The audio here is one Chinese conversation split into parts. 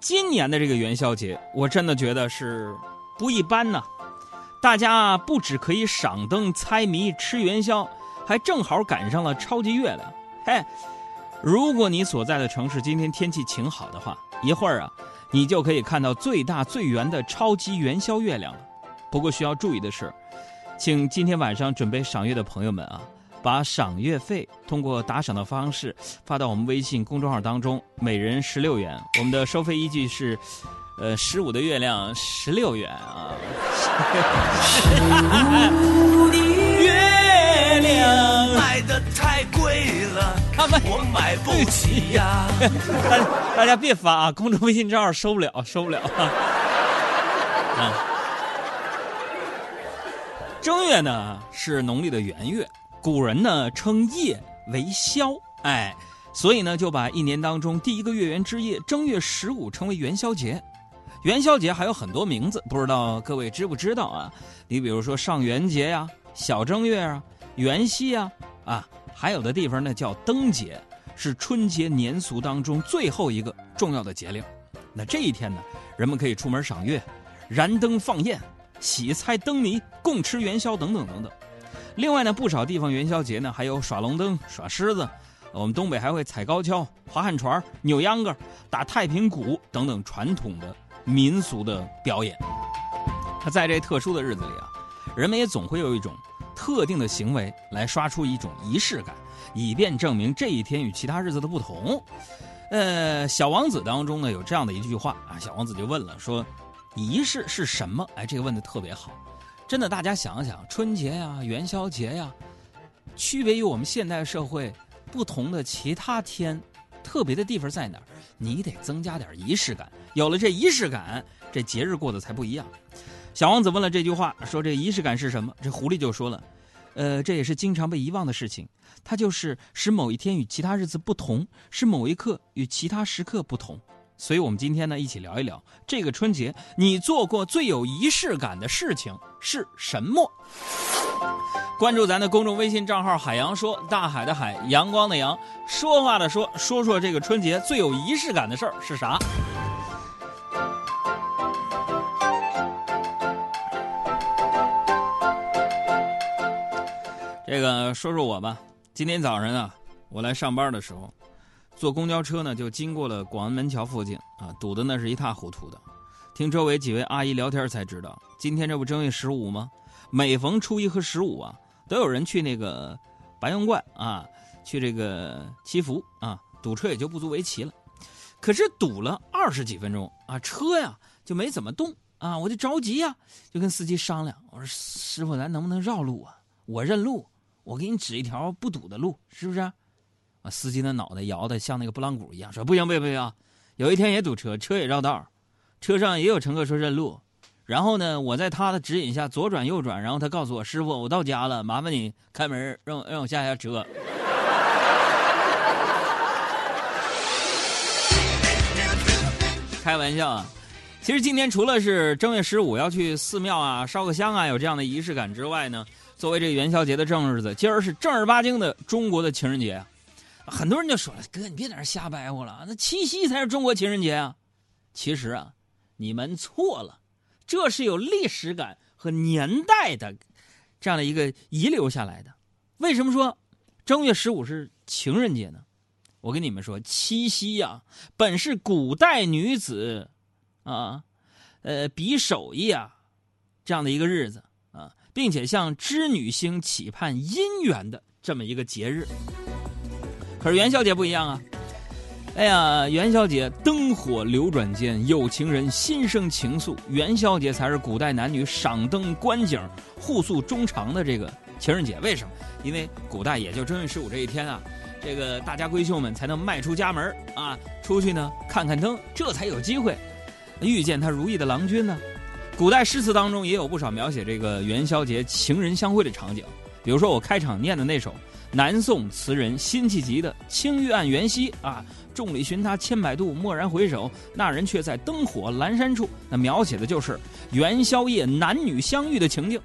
今年的这个元宵节，我真的觉得是不一般呢。大家不只可以赏灯、猜谜、吃元宵，还正好赶上了超级月亮。嘿，如果你所在的城市今天天气晴好的话，一会儿啊，你就可以看到最大最圆的超级元宵月亮了。不过需要注意的是，请今天晚上准备赏月的朋友们啊。把赏月费通过打赏的方式发到我们微信公众号当中，每人十六元。我们的收费依据是，呃，十五的月亮十六元啊。十五的月亮 卖的太贵了，我买不起呀。大大家别发啊，公众微信账号收不了，收不了。啊，正月呢是农历的元月。古人呢称夜为宵，哎，所以呢就把一年当中第一个月圆之夜正月十五称为元宵节。元宵节还有很多名字，不知道各位知不知道啊？你比如说上元节呀、小正月啊、元夕啊，啊，还有的地方呢叫灯节，是春节年俗当中最后一个重要的节令。那这一天呢，人们可以出门赏月、燃灯放焰、喜猜灯谜、共吃元宵等等等等。另外呢，不少地方元宵节呢还有耍龙灯、耍狮子，我们东北还会踩高跷、划旱船、扭秧歌、打太平鼓等等传统的民俗的表演。他在这特殊的日子里啊，人们也总会有一种特定的行为来刷出一种仪式感，以便证明这一天与其他日子的不同。呃，《小王子》当中呢有这样的一句话啊，小王子就问了说：“仪式是什么？”哎，这个问的特别好。真的，大家想想，春节呀、元宵节呀，区别于我们现代社会不同的其他天，特别的地方在哪儿？你得增加点仪式感。有了这仪式感，这节日过得才不一样。小王子问了这句话，说：“这仪式感是什么？”这狐狸就说了：“呃，这也是经常被遗忘的事情，它就是使某一天与其他日子不同，使某一刻与其他时刻不同。”所以，我们今天呢，一起聊一聊这个春节你做过最有仪式感的事情是什么？关注咱的公众微信账号“海洋说”，大海的海，阳光的阳，说话的说，说说这个春节最有仪式感的事儿是啥？这个说说我吧。今天早上啊，我来上班的时候。坐公交车呢，就经过了广安门桥附近啊，堵得那是一塌糊涂的。听周围几位阿姨聊天才知道，今天这不正月十五吗？每逢初一和十五啊，都有人去那个白云观啊，去这个祈福啊，堵车也就不足为奇了。可是堵了二十几分钟啊，车呀就没怎么动啊，我就着急呀，就跟司机商量，我说师傅，咱能不能绕路啊？我认路，我给你指一条不堵的路，是不是？司机的脑袋摇的像那个拨浪鼓一样，说不行不行不行，有一天也堵车，车也绕道，车上也有乘客说认路，然后呢，我在他的指引下左转右转，然后他告诉我师傅，我到家了，麻烦你开门让让我下下车。开玩笑啊，其实今天除了是正月十五要去寺庙啊烧个香啊有这样的仪式感之外呢，作为这元宵节的正日子，今儿是正儿八经的中国的情人节啊。很多人就说了：“哥，你别在这瞎掰乎了，那七夕才是中国情人节啊！”其实啊，你们错了，这是有历史感和年代的这样的一个遗留下来的。为什么说正月十五是情人节呢？我跟你们说，七夕呀，本是古代女子啊，呃，比手艺啊这样的一个日子啊，并且向织女星期盼姻缘的这么一个节日。可是元宵节不一样啊！哎呀，元宵节灯火流转间，有情人心生情愫。元宵节才是古代男女赏灯观景、互诉衷肠的这个情人节。为什么？因为古代也就正月十五这一天啊，这个大家闺秀们才能迈出家门啊，出去呢看看灯，这才有机会遇见他如意的郎君呢。古代诗词当中也有不少描写这个元宵节情人相会的场景，比如说我开场念的那首。南宋词人辛弃疾的《青玉案·元夕》啊，众里寻他千百度，蓦然回首，那人却在灯火阑珊处。那描写的就是元宵夜男女相遇的情景。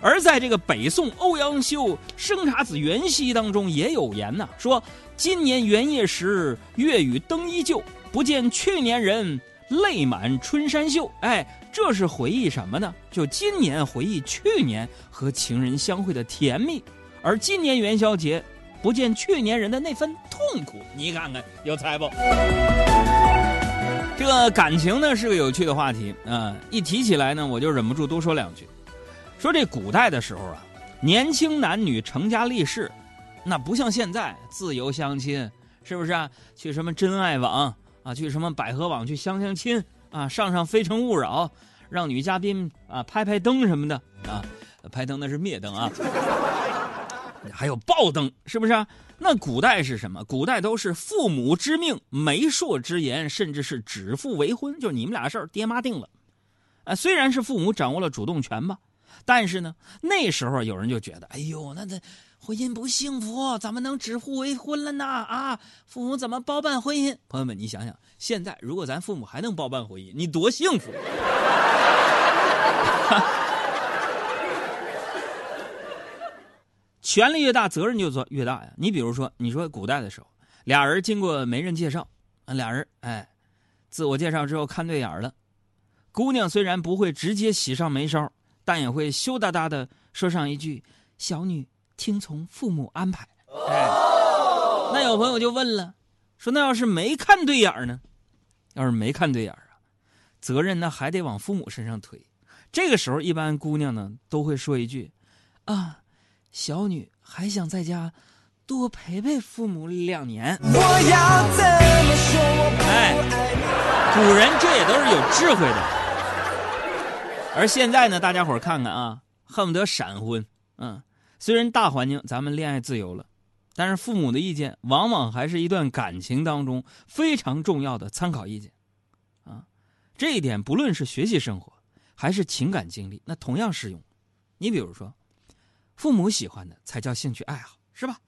而在这个北宋欧阳修《生查子·元夕》当中也有言呐，说今年元夜时，月与灯依旧，不见去年人，泪满春衫袖。哎，这是回忆什么呢？就今年回忆去年和情人相会的甜蜜，而今年元宵节不见去年人的那份痛苦。你看看，有才不？这个感情呢是个有趣的话题啊，一提起来呢，我就忍不住多说两句。说这古代的时候啊，年轻男女成家立室，那不像现在自由相亲，是不是啊？去什么真爱网啊，去什么百合网去相相亲啊，上上非诚勿扰，让女嘉宾啊拍拍灯什么的啊，拍灯那是灭灯啊，还有爆灯，是不是啊？那古代是什么？古代都是父母之命、媒妁之言，甚至是指腹为婚，就是你们俩事儿，爹妈定了。啊，虽然是父母掌握了主动权吧，但是呢，那时候有人就觉得，哎呦，那这婚姻不幸福，怎么能指腹为婚了呢？啊，父母怎么包办婚姻？朋友们，你想想，现在如果咱父母还能包办婚姻，你多幸福！权力越大，责任就做越大呀。你比如说，你说古代的时候，俩人经过媒人介绍，俩人哎，自我介绍之后看对眼了，姑娘虽然不会直接喜上眉梢，但也会羞答答的说上一句：“小女听从父母安排。”哎，那有朋友就问了，说那要是没看对眼呢？要是没看对眼啊，责任那还得往父母身上推。这个时候，一般姑娘呢都会说一句：“啊。”小女还想在家多陪陪父母两年。我要怎么说？哎，古人这也都是有智慧的。而现在呢，大家伙看看啊，恨不得闪婚。嗯，虽然大环境咱们恋爱自由了，但是父母的意见往往还是一段感情当中非常重要的参考意见。啊，这一点不论是学习生活还是情感经历，那同样适用。你比如说。父母喜欢的才叫兴趣爱好，是吧？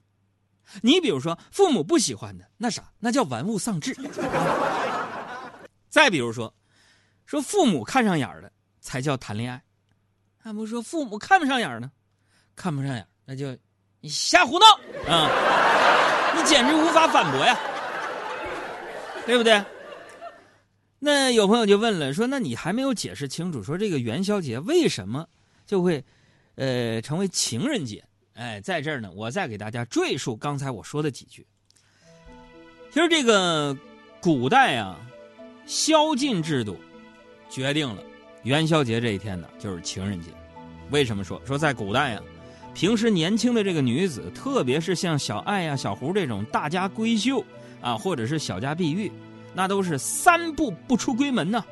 你比如说，父母不喜欢的那啥，那叫玩物丧志。再比如说，说父母看上眼的才叫谈恋爱，那不说父母看不上眼呢？看不上眼，那就你瞎胡闹啊！你简直无法反驳呀，对不对？那有朋友就问了，说那你还没有解释清楚，说这个元宵节为什么就会？呃，成为情人节，哎，在这儿呢，我再给大家赘述刚才我说的几句。其实这个古代啊，宵禁制度决定了元宵节这一天呢就是情人节。为什么说说在古代啊，平时年轻的这个女子，特别是像小爱呀、小胡这种大家闺秀啊，或者是小家碧玉，那都是三步不出闺门呐。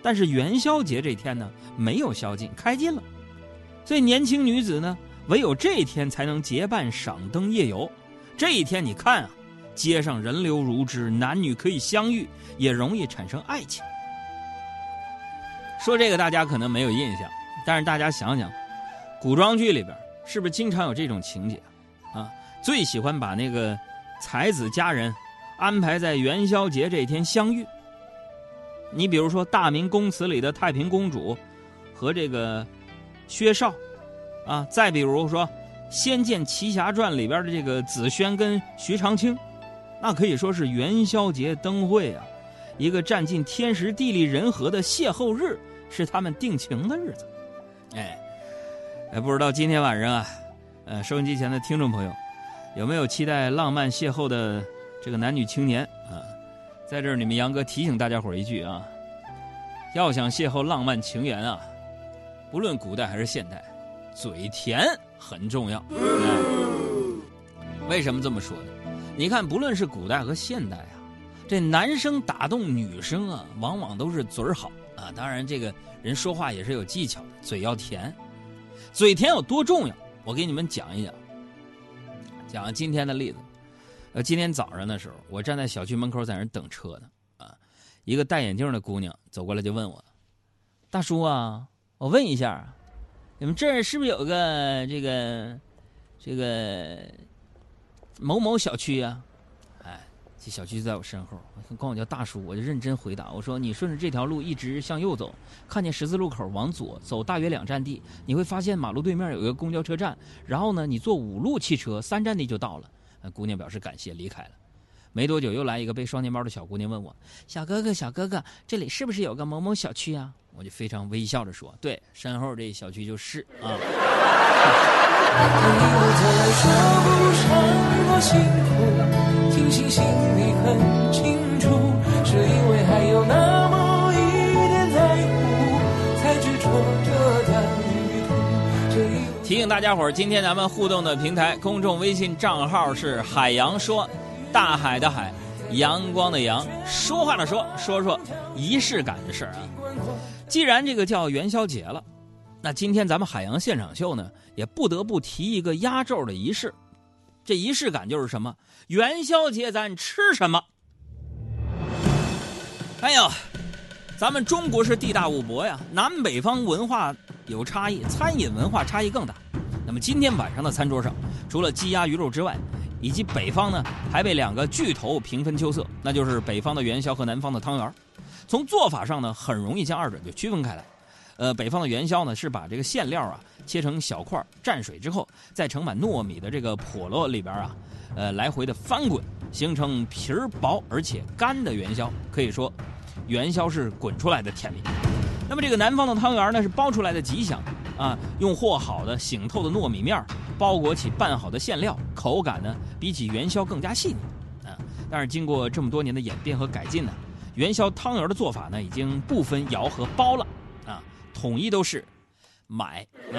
但是元宵节这天呢，没有宵禁，开禁了。所以，年轻女子呢，唯有这一天才能结伴赏灯夜游。这一天，你看啊，街上人流如织，男女可以相遇，也容易产生爱情。说这个大家可能没有印象，但是大家想想，古装剧里边是不是经常有这种情节啊？最喜欢把那个才子佳人安排在元宵节这一天相遇。你比如说《大明宫词》里的太平公主和这个。薛少，啊，再比如说《仙剑奇侠传》里边的这个紫萱跟徐长卿，那可以说是元宵节灯会啊，一个占尽天时地利人和的邂逅日，是他们定情的日子。哎，哎，不知道今天晚上啊，呃，收音机前的听众朋友，有没有期待浪漫邂逅的这个男女青年啊？在这儿，你们杨哥提醒大家伙一句啊，要想邂逅浪漫情缘啊。不论古代还是现代，嘴甜很重要。为什么这么说呢？你看，不论是古代和现代啊，这男生打动女生啊，往往都是嘴儿好啊。当然，这个人说话也是有技巧的，嘴要甜。嘴甜有多重要？我给你们讲一讲。讲今天的例子。呃，今天早上的时候，我站在小区门口在那等车呢。啊，一个戴眼镜的姑娘走过来就问我：“大叔啊。”我问一下，你们这儿是不是有个这个这个某某小区啊？这小区就在我身后，管我叫大叔，我就认真回答我说：“你顺着这条路一直向右走，看见十字路口往左走大约两站地，你会发现马路对面有一个公交车站。然后呢，你坐五路汽车三站地就到了。”姑娘表示感谢，离开了。没多久，又来一个背双肩包的小姑娘问我：“小哥哥，小哥哥，这里是不是有个某某小区啊？”我就非常微笑着说：“对，身后这小区就是啊。”提醒大家伙儿，今天咱们互动的平台公众微信账号是“海洋说”，大海的海，阳光的阳，说话的说，说说仪式感的事儿啊。既然这个叫元宵节了，那今天咱们海洋现场秀呢，也不得不提一个压轴的仪式。这仪式感就是什么？元宵节咱吃什么？哎呦，咱们中国是地大物博呀，南北方文化。有差异，餐饮文化差异更大。那么今天晚上的餐桌上，除了鸡鸭鱼肉之外，以及北方呢，还被两个巨头平分秋色，那就是北方的元宵和南方的汤圆。从做法上呢，很容易将二者就区分开来。呃，北方的元宵呢，是把这个馅料啊切成小块，蘸水之后，再盛满糯米的这个笸箩里边啊，呃，来回的翻滚，形成皮儿薄而且干的元宵。可以说，元宵是滚出来的甜品。那么这个南方的汤圆呢，是包出来的吉祥，啊，用和好的醒透的糯米面包裹起拌好的馅料，口感呢比起元宵更加细腻，啊，但是经过这么多年的演变和改进呢，元宵汤圆的做法呢已经不分摇和包了，统一都是买啊。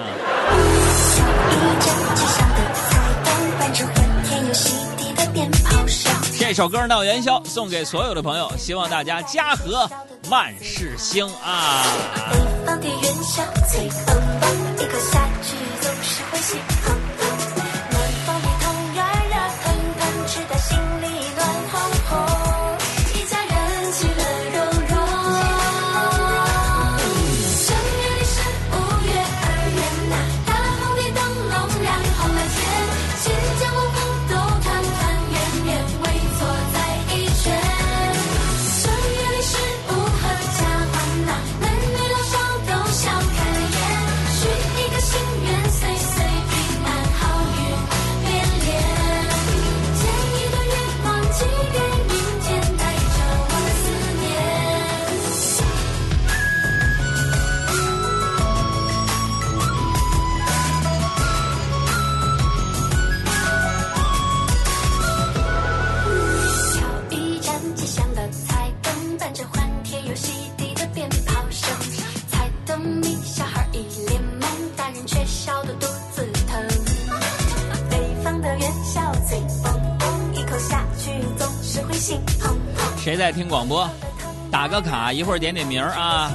这首歌闹元宵，送给所有的朋友，希望大家家和万事兴啊！北方的元宵最棒棒，一口下去总是会心。谁在听广播？打个卡，一会儿点点名啊。